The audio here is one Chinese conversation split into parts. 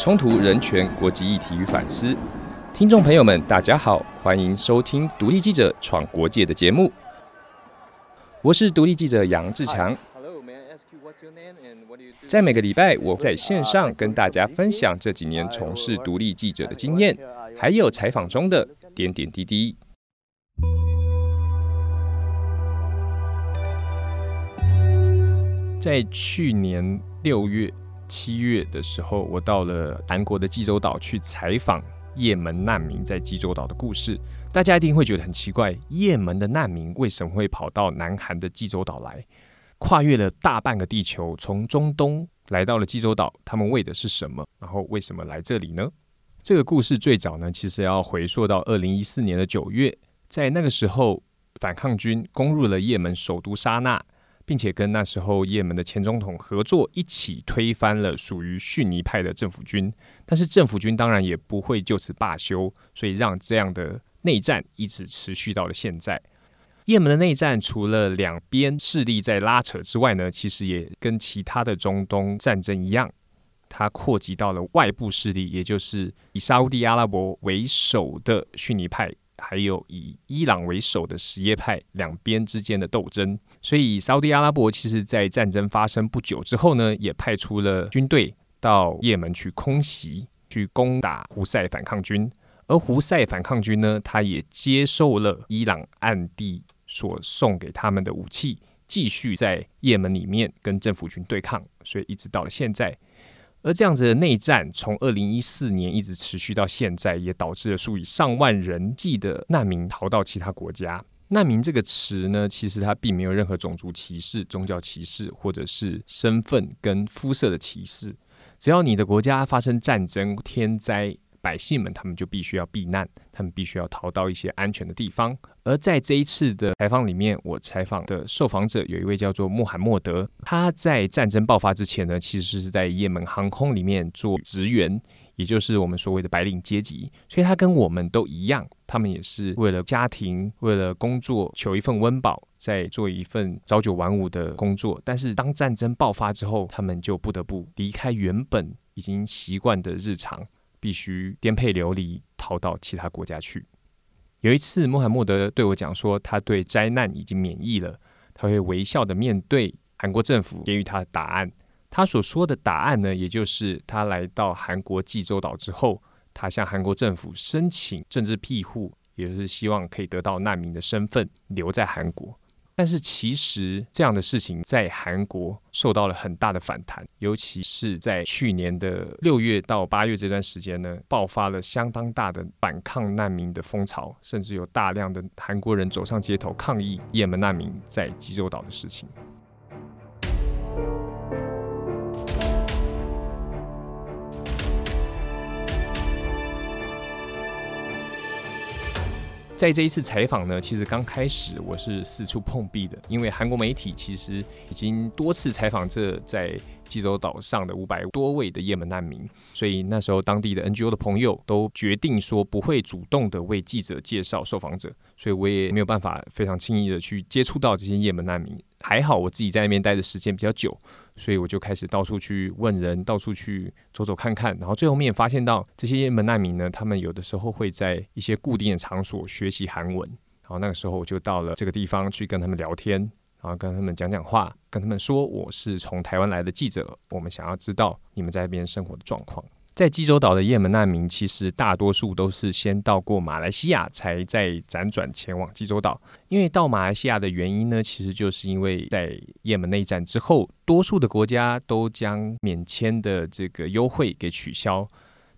冲突、人权、国际议题与反思。听众朋友们，大家好，欢迎收听独立记者闯国界的节目。我是独立记者杨志强。在每个礼拜，我在线上跟大家分享这几年从事独立记者的经验，还有采访中的点点滴滴。在去年六月、七月的时候，我到了韩国的济州岛去采访也门难民在济州岛的故事。大家一定会觉得很奇怪，也门的难民为什么会跑到南韩的济州岛来，跨越了大半个地球，从中东来到了济州岛？他们为的是什么？然后为什么来这里呢？这个故事最早呢，其实要回溯到二零一四年的九月，在那个时候，反抗军攻入了也门首都沙那。并且跟那时候也门的前总统合作，一起推翻了属于逊尼派的政府军。但是政府军当然也不会就此罢休，所以让这样的内战一直持续到了现在。也门的内战除了两边势力在拉扯之外呢，其实也跟其他的中东战争一样，它扩及到了外部势力，也就是以沙地阿拉伯为首的逊尼派。还有以伊朗为首的什叶派两边之间的斗争，所以沙特阿拉伯其实在战争发生不久之后呢，也派出了军队到也门去空袭，去攻打胡塞反抗军。而胡塞反抗军呢，他也接受了伊朗暗地所送给他们的武器，继续在也门里面跟政府军对抗，所以一直到了现在。而这样子的内战，从二零一四年一直持续到现在，也导致了数以上万人计的难民逃到其他国家。难民这个词呢，其实它并没有任何种族歧视、宗教歧视，或者是身份跟肤色的歧视。只要你的国家发生战争、天灾。百姓们，他们就必须要避难，他们必须要逃到一些安全的地方。而在这一次的采访里面，我采访的受访者有一位叫做穆罕默德，他在战争爆发之前呢，其实是在也门航空里面做职员，也就是我们所谓的白领阶级。所以他跟我们都一样，他们也是为了家庭、为了工作求一份温饱，在做一份朝九晚五的工作。但是当战争爆发之后，他们就不得不离开原本已经习惯的日常。必须颠沛流离，逃到其他国家去。有一次，穆罕默德对我讲说，他对灾难已经免疫了，他会微笑的面对韩国政府给予他的答案。他所说的答案呢，也就是他来到韩国济州岛之后，他向韩国政府申请政治庇护，也就是希望可以得到难民的身份，留在韩国。但是其实这样的事情在韩国受到了很大的反弹，尤其是在去年的六月到八月这段时间呢，爆发了相当大的反抗难民的风潮，甚至有大量的韩国人走上街头抗议也门难民在济州岛的事情。在这一次采访呢，其实刚开始我是四处碰壁的，因为韩国媒体其实已经多次采访这在济州岛上的五百多位的也门难民，所以那时候当地的 NGO 的朋友都决定说不会主动的为记者介绍受访者，所以我也没有办法非常轻易的去接触到这些也门难民。还好我自己在那边待的时间比较久，所以我就开始到处去问人，到处去走走看看，然后最后面发现到这些也门难民呢，他们有的时候会在一些固定的场所学习韩文，然后那个时候我就到了这个地方去跟他们聊天，然后跟他们讲讲话，跟他们说我是从台湾来的记者，我们想要知道你们在那边生活的状况。在济州岛的也门难民，其实大多数都是先到过马来西亚，才再辗转前往济州岛。因为到马来西亚的原因呢，其实就是因为在也门内战之后，多数的国家都将免签的这个优惠给取消，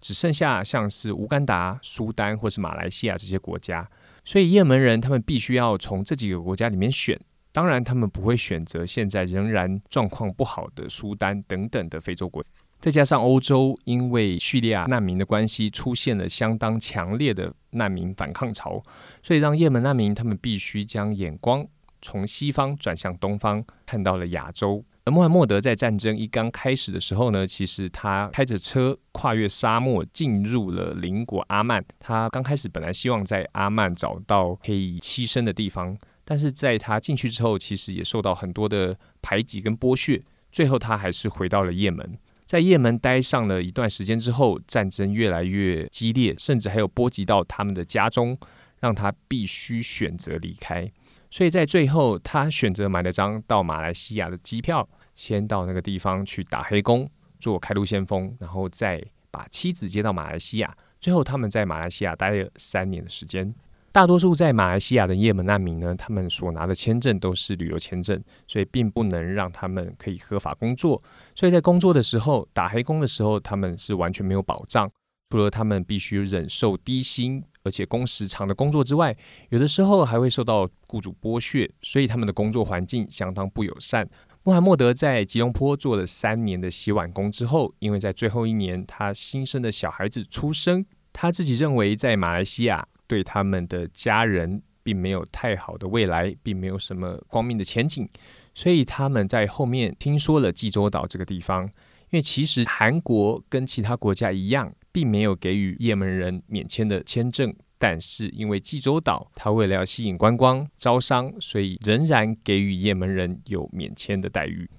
只剩下像是乌干达、苏丹或是马来西亚这些国家。所以也门人他们必须要从这几个国家里面选，当然他们不会选择现在仍然状况不好的苏丹等等的非洲国。再加上欧洲因为叙利亚难民的关系，出现了相当强烈的难民反抗潮，所以让也门难民他们必须将眼光从西方转向东方，看到了亚洲。而穆罕默德在战争一刚开始的时候呢，其实他开着车跨越沙漠进入了邻国阿曼。他刚开始本来希望在阿曼找到可以栖身的地方，但是在他进去之后，其实也受到很多的排挤跟剥削，最后他还是回到了也门。在也门待上了一段时间之后，战争越来越激烈，甚至还有波及到他们的家中，让他必须选择离开。所以在最后，他选择买了张到马来西亚的机票，先到那个地方去打黑工，做开路先锋，然后再把妻子接到马来西亚。最后，他们在马来西亚待了三年的时间。大多数在马来西亚的也门难民呢，他们所拿的签证都是旅游签证，所以并不能让他们可以合法工作。所以在工作的时候，打黑工的时候，他们是完全没有保障。除了他们必须忍受低薪而且工时长的工作之外，有的时候还会受到雇主剥削，所以他们的工作环境相当不友善。穆罕默德在吉隆坡做了三年的洗碗工之后，因为在最后一年他新生的小孩子出生，他自己认为在马来西亚。对他们的家人并没有太好的未来，并没有什么光明的前景，所以他们在后面听说了济州岛这个地方。因为其实韩国跟其他国家一样，并没有给予也门人免签的签证，但是因为济州岛，他为了要吸引观光招商，所以仍然给予也门人有免签的待遇。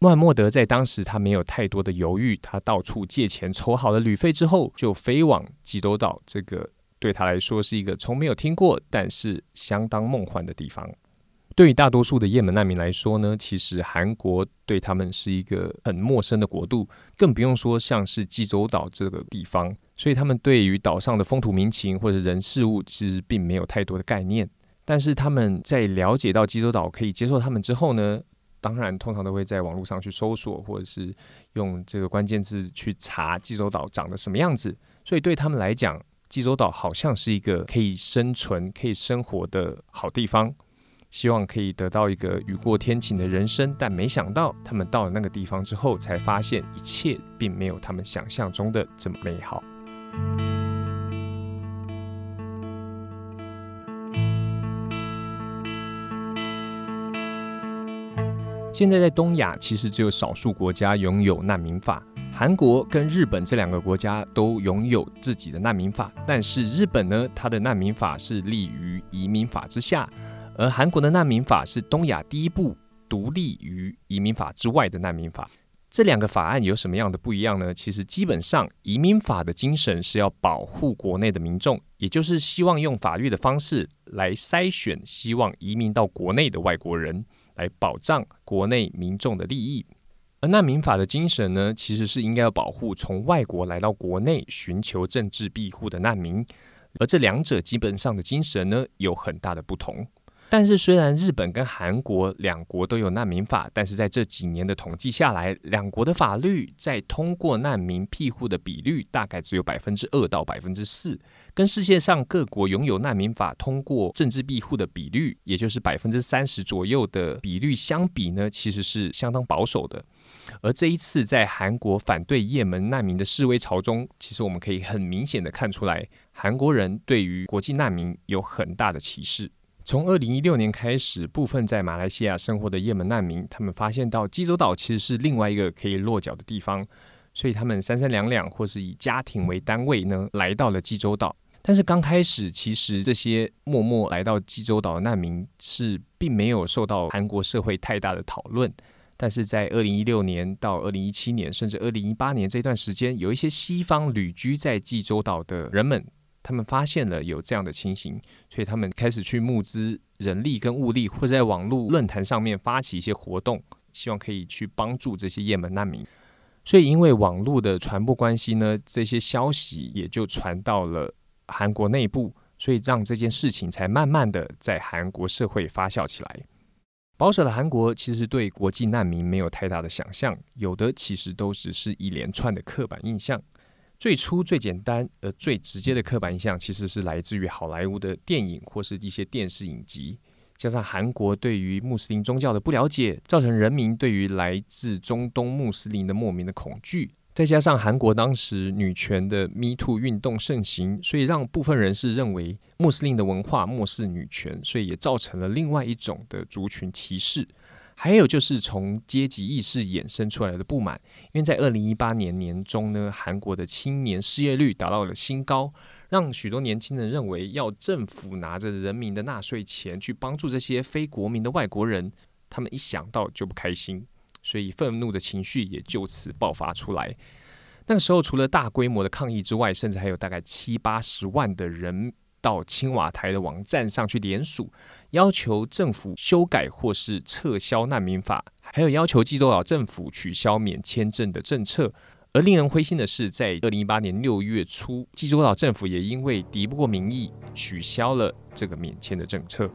穆罕默德在当时他没有太多的犹豫，他到处借钱筹好了旅费之后，就飞往济州岛这个。对他来说是一个从没有听过，但是相当梦幻的地方。对于大多数的也门难民来说呢，其实韩国对他们是一个很陌生的国度，更不用说像是济州岛这个地方。所以他们对于岛上的风土民情或者人事物，其实并没有太多的概念。但是他们在了解到济州岛可以接受他们之后呢，当然通常都会在网络上去搜索，或者是用这个关键字去查济州岛长得什么样子。所以对他们来讲，济州岛好像是一个可以生存、可以生活的好地方，希望可以得到一个雨过天晴的人生。但没想到，他们到了那个地方之后，才发现一切并没有他们想象中的这么美好。现在在东亚，其实只有少数国家拥有难民法。韩国跟日本这两个国家都拥有自己的难民法，但是日本呢，它的难民法是立于移民法之下，而韩国的难民法是东亚第一部独立于移民法之外的难民法。这两个法案有什么样的不一样呢？其实基本上，移民法的精神是要保护国内的民众，也就是希望用法律的方式来筛选希望移民到国内的外国人，来保障国内民众的利益。而难民法的精神呢，其实是应该要保护从外国来到国内寻求政治庇护的难民，而这两者基本上的精神呢，有很大的不同。但是，虽然日本跟韩国两国都有难民法，但是在这几年的统计下来，两国的法律在通过难民庇护的比率大概只有百分之二到百分之四，跟世界上各国拥有难民法通过政治庇护的比率，也就是百分之三十左右的比率相比呢，其实是相当保守的。而这一次在韩国反对也门难民的示威潮中，其实我们可以很明显的看出来，韩国人对于国际难民有很大的歧视。从二零一六年开始，部分在马来西亚生活的也门难民，他们发现到济州岛其实是另外一个可以落脚的地方，所以他们三三两两或是以家庭为单位呢，来到了济州岛。但是刚开始，其实这些默默来到济州岛的难民是并没有受到韩国社会太大的讨论。但是在二零一六年到二零一七年，甚至二零一八年这段时间，有一些西方旅居在济州岛的人们，他们发现了有这样的情形，所以他们开始去募资人力跟物力，或在网络论坛上面发起一些活动，希望可以去帮助这些也门难民。所以因为网络的传播关系呢，这些消息也就传到了韩国内部，所以让这件事情才慢慢的在韩国社会发酵起来。保守的韩国其实对国际难民没有太大的想象，有的其实都只是一连串的刻板印象。最初最简单而最直接的刻板印象，其实是来自于好莱坞的电影或是一些电视影集，加上韩国对于穆斯林宗教的不了解，造成人民对于来自中东穆斯林的莫名的恐惧。再加上韩国当时女权的 Me Too 运动盛行，所以让部分人士认为穆斯林的文化漠视女权，所以也造成了另外一种的族群歧视。还有就是从阶级意识衍生出来的不满，因为在二零一八年年中呢，韩国的青年失业率达到了新高，让许多年轻人认为要政府拿着人民的纳税钱去帮助这些非国民的外国人，他们一想到就不开心。所以愤怒的情绪也就此爆发出来。那个时候，除了大规模的抗议之外，甚至还有大概七八十万的人到青瓦台的网站上去联署，要求政府修改或是撤销难民法，还有要求济州岛政府取消免签证的政策。而令人灰心的是，在二零一八年六月初，济州岛政府也因为敌不过民意，取消了这个免签的政策。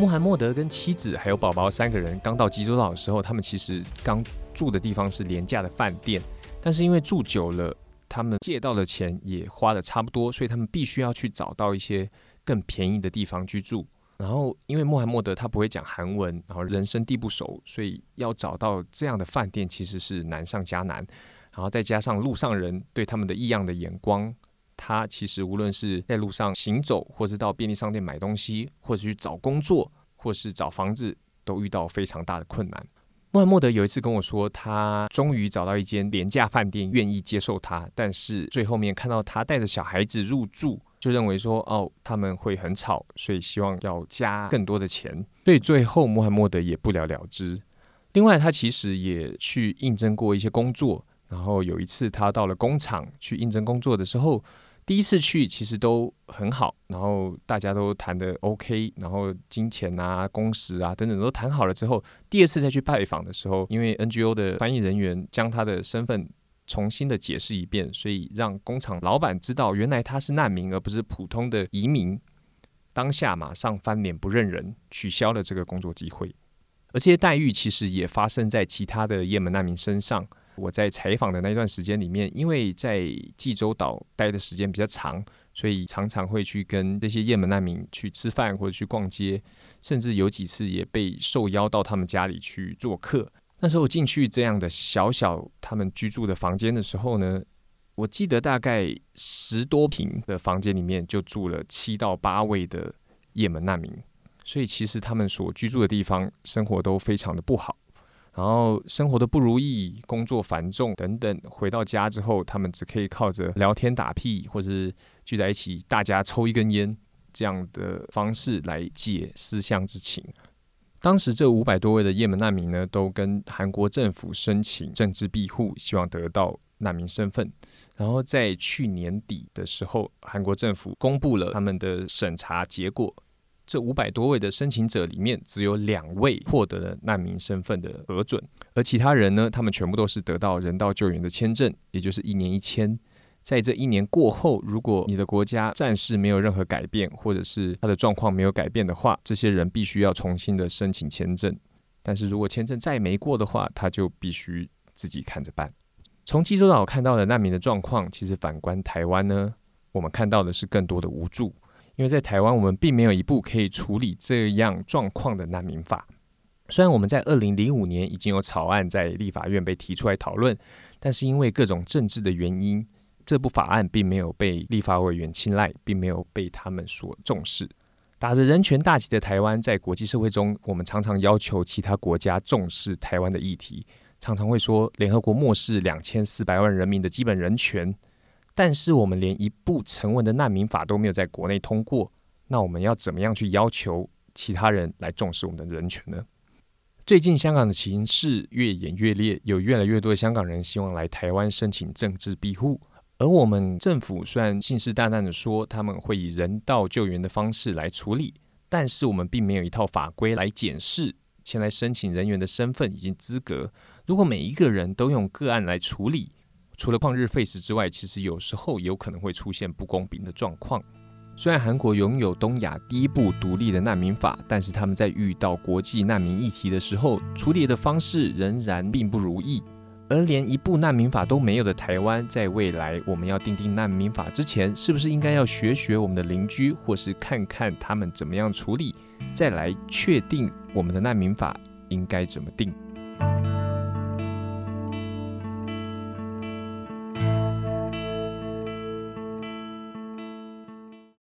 穆罕默德跟妻子还有宝宝三个人刚到济州岛的时候，他们其实刚住的地方是廉价的饭店，但是因为住久了，他们借到的钱也花的差不多，所以他们必须要去找到一些更便宜的地方居住。然后因为穆罕默德他不会讲韩文，然后人生地不熟，所以要找到这样的饭店其实是难上加难。然后再加上路上人对他们的异样的眼光。他其实无论是在路上行走，或是到便利商店买东西，或者去找工作，或是找房子，都遇到非常大的困难。穆罕默德有一次跟我说，他终于找到一间廉价饭店愿意接受他，但是最后面看到他带着小孩子入住，就认为说哦他们会很吵，所以希望要加更多的钱，所以最后穆罕默德也不了了之。另外，他其实也去应征过一些工作，然后有一次他到了工厂去应征工作的时候。第一次去其实都很好，然后大家都谈的 OK，然后金钱啊、工时啊等等都谈好了之后，第二次再去拜访的时候，因为 NGO 的翻译人员将他的身份重新的解释一遍，所以让工厂老板知道原来他是难民而不是普通的移民，当下马上翻脸不认人，取消了这个工作机会。而这些待遇其实也发生在其他的也门难民身上。我在采访的那段时间里面，因为在济州岛待的时间比较长，所以常常会去跟这些也门难民去吃饭或者去逛街，甚至有几次也被受邀到他们家里去做客。那时候进去这样的小小他们居住的房间的时候呢，我记得大概十多平的房间里面就住了七到八位的也门难民，所以其实他们所居住的地方生活都非常的不好。然后生活的不如意，工作繁重等等，回到家之后，他们只可以靠着聊天打屁，或者是聚在一起，大家抽一根烟这样的方式来解思乡之情。当时这五百多位的也门难民呢，都跟韩国政府申请政治庇护，希望得到难民身份。然后在去年底的时候，韩国政府公布了他们的审查结果。这五百多位的申请者里面，只有两位获得了难民身份的核准，而其他人呢，他们全部都是得到人道救援的签证，也就是一年一签。在这一年过后，如果你的国家暂时没有任何改变，或者是他的状况没有改变的话，这些人必须要重新的申请签证。但是如果签证再没过的话，他就必须自己看着办。从济州岛看到的难民的状况，其实反观台湾呢，我们看到的是更多的无助。因为在台湾，我们并没有一部可以处理这样状况的难民法。虽然我们在二零零五年已经有草案在立法院被提出来讨论，但是因为各种政治的原因，这部法案并没有被立法委员青睐，并没有被他们所重视。打着人权大旗的台湾，在国际社会中，我们常常要求其他国家重视台湾的议题，常常会说联合国漠视两千四百万人民的基本人权。但是我们连一部成文的难民法都没有在国内通过，那我们要怎么样去要求其他人来重视我们的人权呢？最近香港的情势越演越烈，有越来越多的香港人希望来台湾申请政治庇护，而我们政府虽然信誓旦旦的说他们会以人道救援的方式来处理，但是我们并没有一套法规来检视前来申请人员的身份以及资格。如果每一个人都用个案来处理，除了旷日费时之外，其实有时候有可能会出现不公平的状况。虽然韩国拥有东亚第一部独立的难民法，但是他们在遇到国际难民议题的时候，处理的方式仍然并不如意。而连一部难民法都没有的台湾，在未来我们要订定难民法之前，是不是应该要学学我们的邻居，或是看看他们怎么样处理，再来确定我们的难民法应该怎么定？